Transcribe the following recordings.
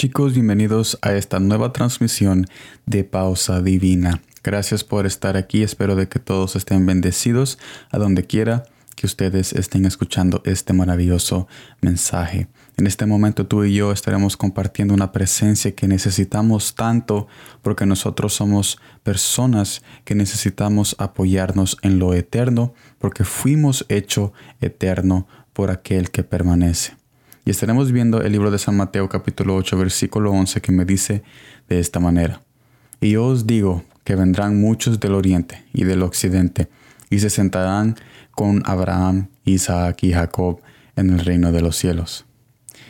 Chicos, bienvenidos a esta nueva transmisión de Pausa Divina. Gracias por estar aquí. Espero de que todos estén bendecidos a donde quiera que ustedes estén escuchando este maravilloso mensaje. En este momento tú y yo estaremos compartiendo una presencia que necesitamos tanto porque nosotros somos personas que necesitamos apoyarnos en lo eterno porque fuimos hecho eterno por aquel que permanece. Y estaremos viendo el libro de San Mateo capítulo 8 versículo 11 que me dice de esta manera. Y yo os digo que vendrán muchos del oriente y del occidente y se sentarán con Abraham, Isaac y Jacob en el reino de los cielos.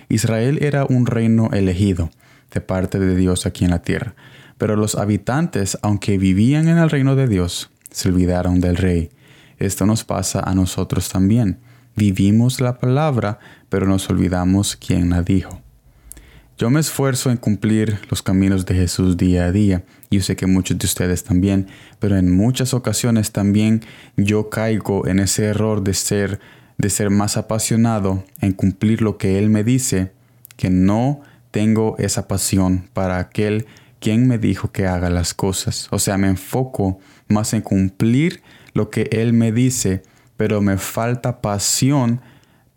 Israel era un reino elegido de parte de Dios aquí en la tierra, pero los habitantes, aunque vivían en el reino de Dios, se olvidaron del rey. Esto nos pasa a nosotros también. Vivimos la palabra, pero nos olvidamos quién la dijo. Yo me esfuerzo en cumplir los caminos de Jesús día a día. Yo sé que muchos de ustedes también, pero en muchas ocasiones también yo caigo en ese error de ser de ser más apasionado en cumplir lo que Él me dice, que no tengo esa pasión para aquel quien me dijo que haga las cosas. O sea, me enfoco más en cumplir lo que Él me dice, pero me falta pasión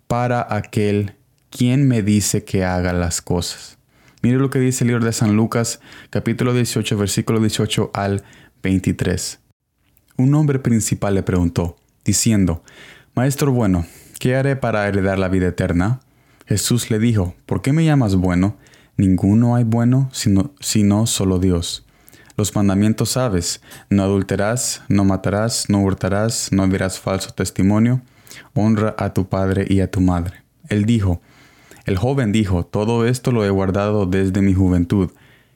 para aquel quien me dice que haga las cosas. Mire lo que dice el libro de San Lucas, capítulo 18, versículo 18 al 23. Un hombre principal le preguntó, diciendo, Maestro bueno, ¿qué haré para heredar la vida eterna? Jesús le dijo, ¿por qué me llamas bueno? Ninguno hay bueno sino, solo Dios. Los mandamientos sabes, no adulterás, no matarás, no hurtarás, no dirás falso testimonio, honra a tu padre y a tu madre. Él dijo, el joven dijo, Todo esto lo he guardado desde mi juventud.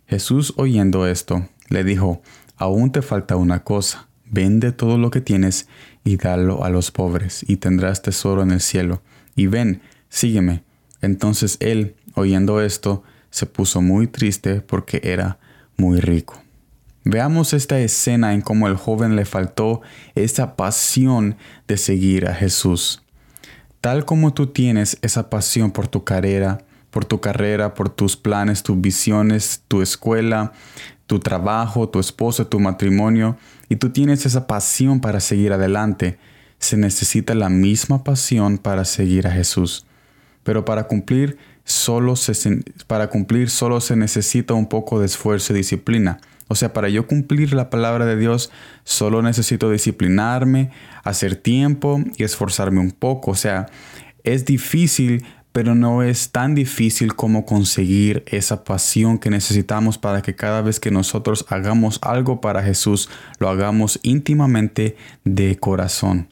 Jesús oyendo esto, le dijo, Aún te falta una cosa, vende todo lo que tienes y dalo a los pobres, y tendrás tesoro en el cielo. Y ven, sígueme. Entonces él, oyendo esto, se puso muy triste porque era muy rico. Veamos esta escena en cómo el joven le faltó esa pasión de seguir a Jesús. Tal como tú tienes esa pasión por tu carrera, por tu carrera, por tus planes, tus visiones, tu escuela, tu trabajo, tu esposo, tu matrimonio, y tú tienes esa pasión para seguir adelante, se necesita la misma pasión para seguir a Jesús. Pero para cumplir solo se, para cumplir solo se necesita un poco de esfuerzo y disciplina. O sea, para yo cumplir la palabra de Dios, solo necesito disciplinarme, hacer tiempo y esforzarme un poco. O sea, es difícil, pero no es tan difícil como conseguir esa pasión que necesitamos para que cada vez que nosotros hagamos algo para Jesús, lo hagamos íntimamente de corazón.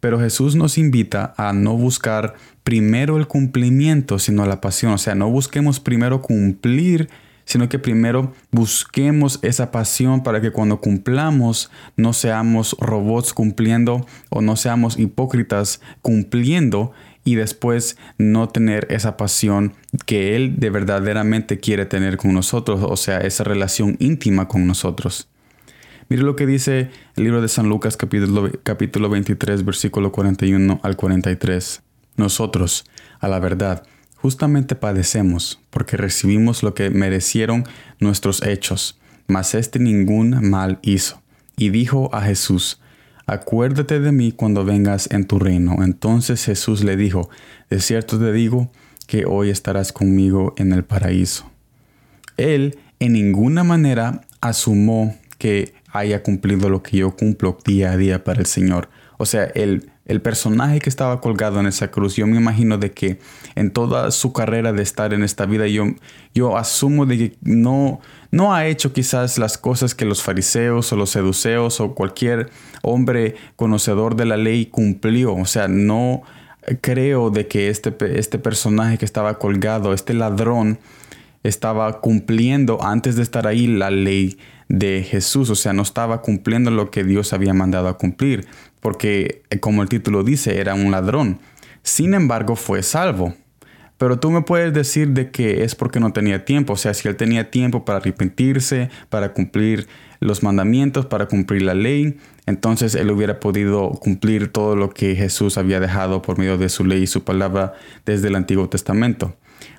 Pero Jesús nos invita a no buscar primero el cumplimiento, sino la pasión. O sea, no busquemos primero cumplir sino que primero busquemos esa pasión para que cuando cumplamos no seamos robots cumpliendo o no seamos hipócritas cumpliendo y después no tener esa pasión que Él de verdaderamente quiere tener con nosotros, o sea, esa relación íntima con nosotros. Mire lo que dice el libro de San Lucas capítulo, capítulo 23 versículo 41 al 43. Nosotros, a la verdad, Justamente padecemos porque recibimos lo que merecieron nuestros hechos, mas éste ningún mal hizo. Y dijo a Jesús, Acuérdate de mí cuando vengas en tu reino. Entonces Jesús le dijo, De cierto te digo que hoy estarás conmigo en el paraíso. Él en ninguna manera asumió que haya cumplido lo que yo cumplo día a día para el Señor. O sea, él el personaje que estaba colgado en esa cruz, yo me imagino de que en toda su carrera de estar en esta vida, yo, yo asumo de que no, no ha hecho quizás las cosas que los fariseos o los seduceos o cualquier hombre conocedor de la ley cumplió. O sea, no creo de que este, este personaje que estaba colgado, este ladrón, estaba cumpliendo antes de estar ahí la ley de Jesús, o sea, no estaba cumpliendo lo que Dios había mandado a cumplir, porque eh, como el título dice, era un ladrón. Sin embargo, fue salvo. Pero tú me puedes decir de que es porque no tenía tiempo, o sea, si él tenía tiempo para arrepentirse, para cumplir los mandamientos, para cumplir la ley, entonces él hubiera podido cumplir todo lo que Jesús había dejado por medio de su ley y su palabra desde el Antiguo Testamento.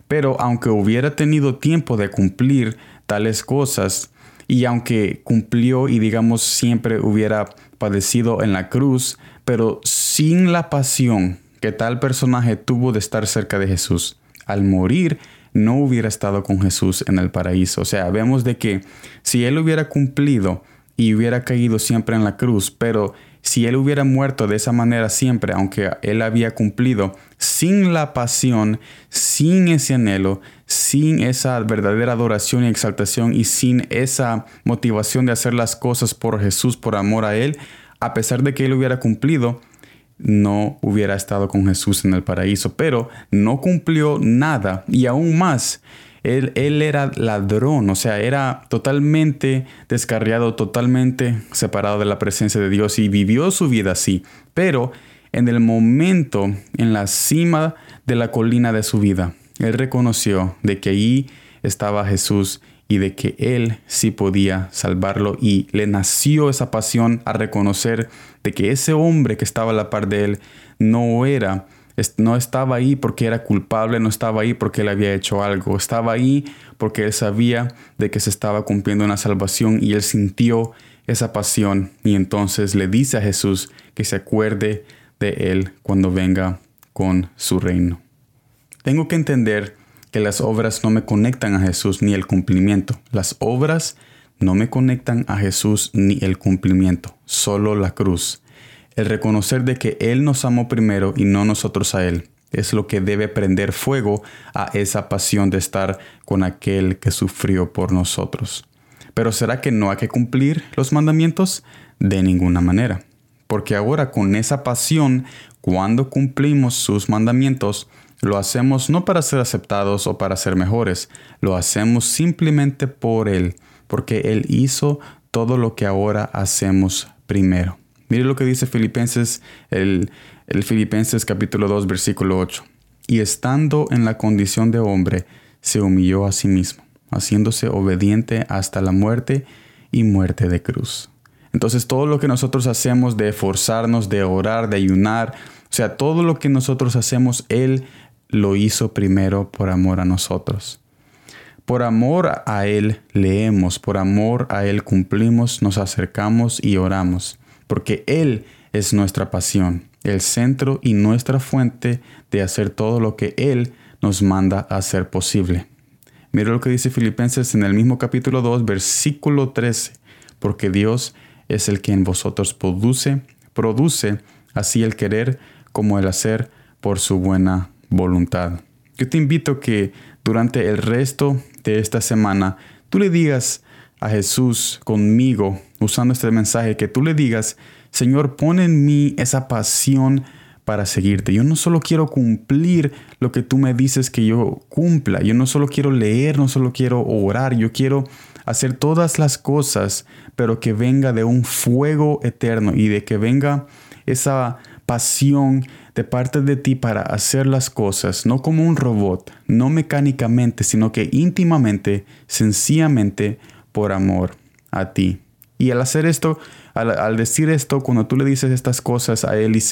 Pero aunque hubiera tenido tiempo de cumplir tales cosas, y aunque cumplió y digamos siempre hubiera padecido en la cruz, pero sin la pasión que tal personaje tuvo de estar cerca de Jesús, al morir no hubiera estado con Jesús en el paraíso. O sea, vemos de que si él hubiera cumplido y hubiera caído siempre en la cruz, pero si él hubiera muerto de esa manera siempre, aunque él había cumplido, sin la pasión, sin ese anhelo, sin esa verdadera adoración y exaltación y sin esa motivación de hacer las cosas por Jesús, por amor a Él, a pesar de que Él hubiera cumplido, no hubiera estado con Jesús en el paraíso, pero no cumplió nada y aún más él, era ladrón, o sea, era totalmente descarriado, totalmente separado de la presencia de Dios y vivió su vida así. Pero en el momento, en la cima de la colina de su vida, él reconoció de que allí estaba Jesús y de que él sí podía salvarlo y le nació esa pasión a reconocer de que ese hombre que estaba a la par de él no era no estaba ahí porque era culpable, no estaba ahí porque él había hecho algo, estaba ahí porque él sabía de que se estaba cumpliendo una salvación y él sintió esa pasión. Y entonces le dice a Jesús que se acuerde de él cuando venga con su reino. Tengo que entender que las obras no me conectan a Jesús ni el cumplimiento. Las obras no me conectan a Jesús ni el cumplimiento, solo la cruz. El reconocer de que Él nos amó primero y no nosotros a Él es lo que debe prender fuego a esa pasión de estar con aquel que sufrió por nosotros. Pero ¿será que no hay que cumplir los mandamientos? De ninguna manera. Porque ahora con esa pasión, cuando cumplimos sus mandamientos, lo hacemos no para ser aceptados o para ser mejores, lo hacemos simplemente por Él, porque Él hizo todo lo que ahora hacemos primero. Mire lo que dice Filipenses, el, Filipenses capítulo 2, versículo 8. Y estando en la condición de hombre, se humilló a sí mismo, haciéndose obediente hasta la muerte y muerte de cruz. Entonces todo lo que nosotros hacemos de esforzarnos, de orar, de ayunar, o sea, todo lo que nosotros hacemos, Él lo hizo primero por amor a nosotros. Por amor a Él leemos, por amor a Él cumplimos, nos acercamos y oramos porque Él es nuestra pasión, el centro y nuestra fuente de hacer todo lo que Él nos manda hacer posible. Mira lo que dice Filipenses en el mismo capítulo 2, versículo 13, porque Dios es el que en vosotros produce, produce así el querer como el hacer por su buena voluntad. Yo te invito que durante el resto de esta semana tú le digas a Jesús conmigo, usando este mensaje, que tú le digas, Señor, pon en mí esa pasión para seguirte. Yo no solo quiero cumplir lo que tú me dices que yo cumpla, yo no solo quiero leer, no solo quiero orar, yo quiero hacer todas las cosas, pero que venga de un fuego eterno y de que venga esa pasión de parte de ti para hacer las cosas, no como un robot, no mecánicamente, sino que íntimamente, sencillamente por amor a ti. Y al hacer esto, al, decir esto, cuando tú le dices estas cosas a él y,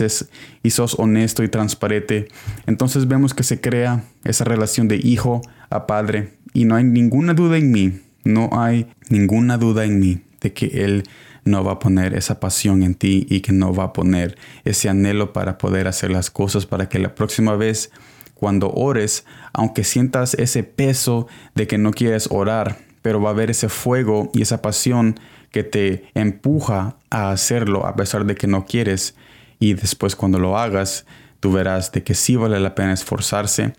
y sos honesto y transparente, entonces vemos que se crea esa relación de hijo a padre. Y no hay ninguna duda en mí, no hay ninguna duda en mí de que él no va a poner esa pasión en ti y que no va a poner ese anhelo para poder hacer las cosas para que la próxima vez cuando ores, aunque sientas ese peso de que no quieres orar, pero va a haber ese fuego y esa pasión que te empuja a hacerlo a pesar de que no quieres. Y después cuando lo hagas tú verás de que sí vale la pena esforzarse,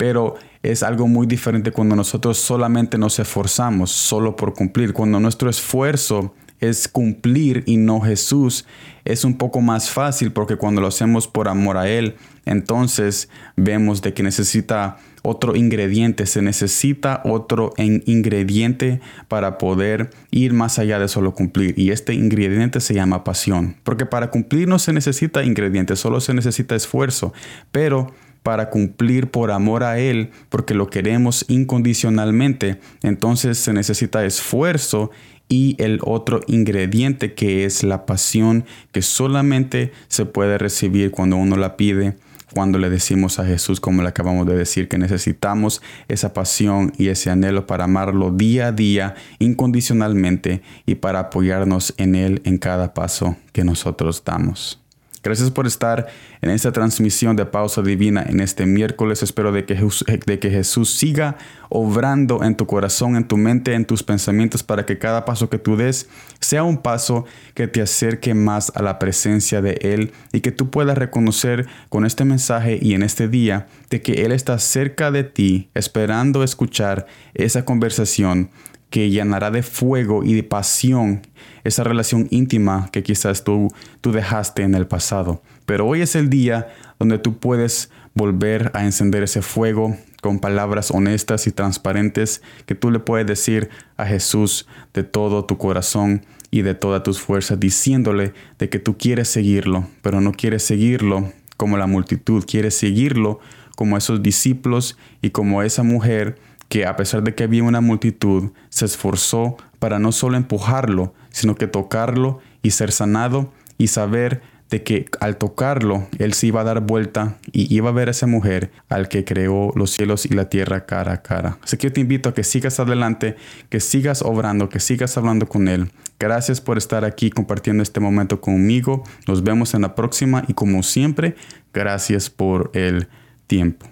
pero es algo muy diferente cuando nosotros solamente nos esforzamos solo por cumplir, cuando nuestro esfuerzo es cumplir y no Jesús, es un poco más fácil porque cuando lo hacemos por amor a Él, entonces vemos de que necesita otro ingrediente, se necesita otro ingrediente para poder ir más allá de solo cumplir. Y este ingrediente se llama pasión, porque para cumplir no se necesita ingrediente, solo se necesita esfuerzo, pero para cumplir por amor a Él, porque lo queremos incondicionalmente, entonces se necesita esfuerzo y el otro ingrediente que es la pasión que solamente se puede recibir cuando uno la pide cuando le decimos a Jesús, como le acabamos de decir, que necesitamos esa pasión y ese anhelo para amarlo día a día, incondicionalmente, y para apoyarnos en Él en cada paso que nosotros damos. Gracias por estar en esta transmisión de Pausa Divina en este miércoles. Espero de que, Jesús, de que Jesús siga obrando en tu corazón, en tu mente, en tus pensamientos, para que cada paso que tú des sea un paso que te acerque más a la presencia de Él y que tú puedas reconocer con este mensaje y en este día de que Él está cerca de ti, esperando escuchar esa conversación que llenará de fuego y de pasión esa relación íntima que quizás tú, tú dejaste en el pasado. Pero hoy es el día donde tú puedes volver a encender ese fuego con palabras honestas y transparentes que tú le puedes decir a Jesús de todo tu corazón y de todas tus fuerzas, diciéndole de que tú quieres seguirlo, pero no quieres seguirlo como la multitud, quieres seguirlo como esos discípulos y como esa mujer que a pesar de que había una multitud, se esforzó para no solo empujarlo, sino que tocarlo y ser sanado y saber de que al tocarlo, él se iba a dar vuelta y iba a ver a esa mujer al que creó los cielos y la tierra cara a cara. Así que yo te invito a que sigas adelante, que sigas obrando, que sigas hablando con él. Gracias por estar aquí compartiendo este momento conmigo. Nos vemos en la próxima y como siempre, gracias por el tiempo.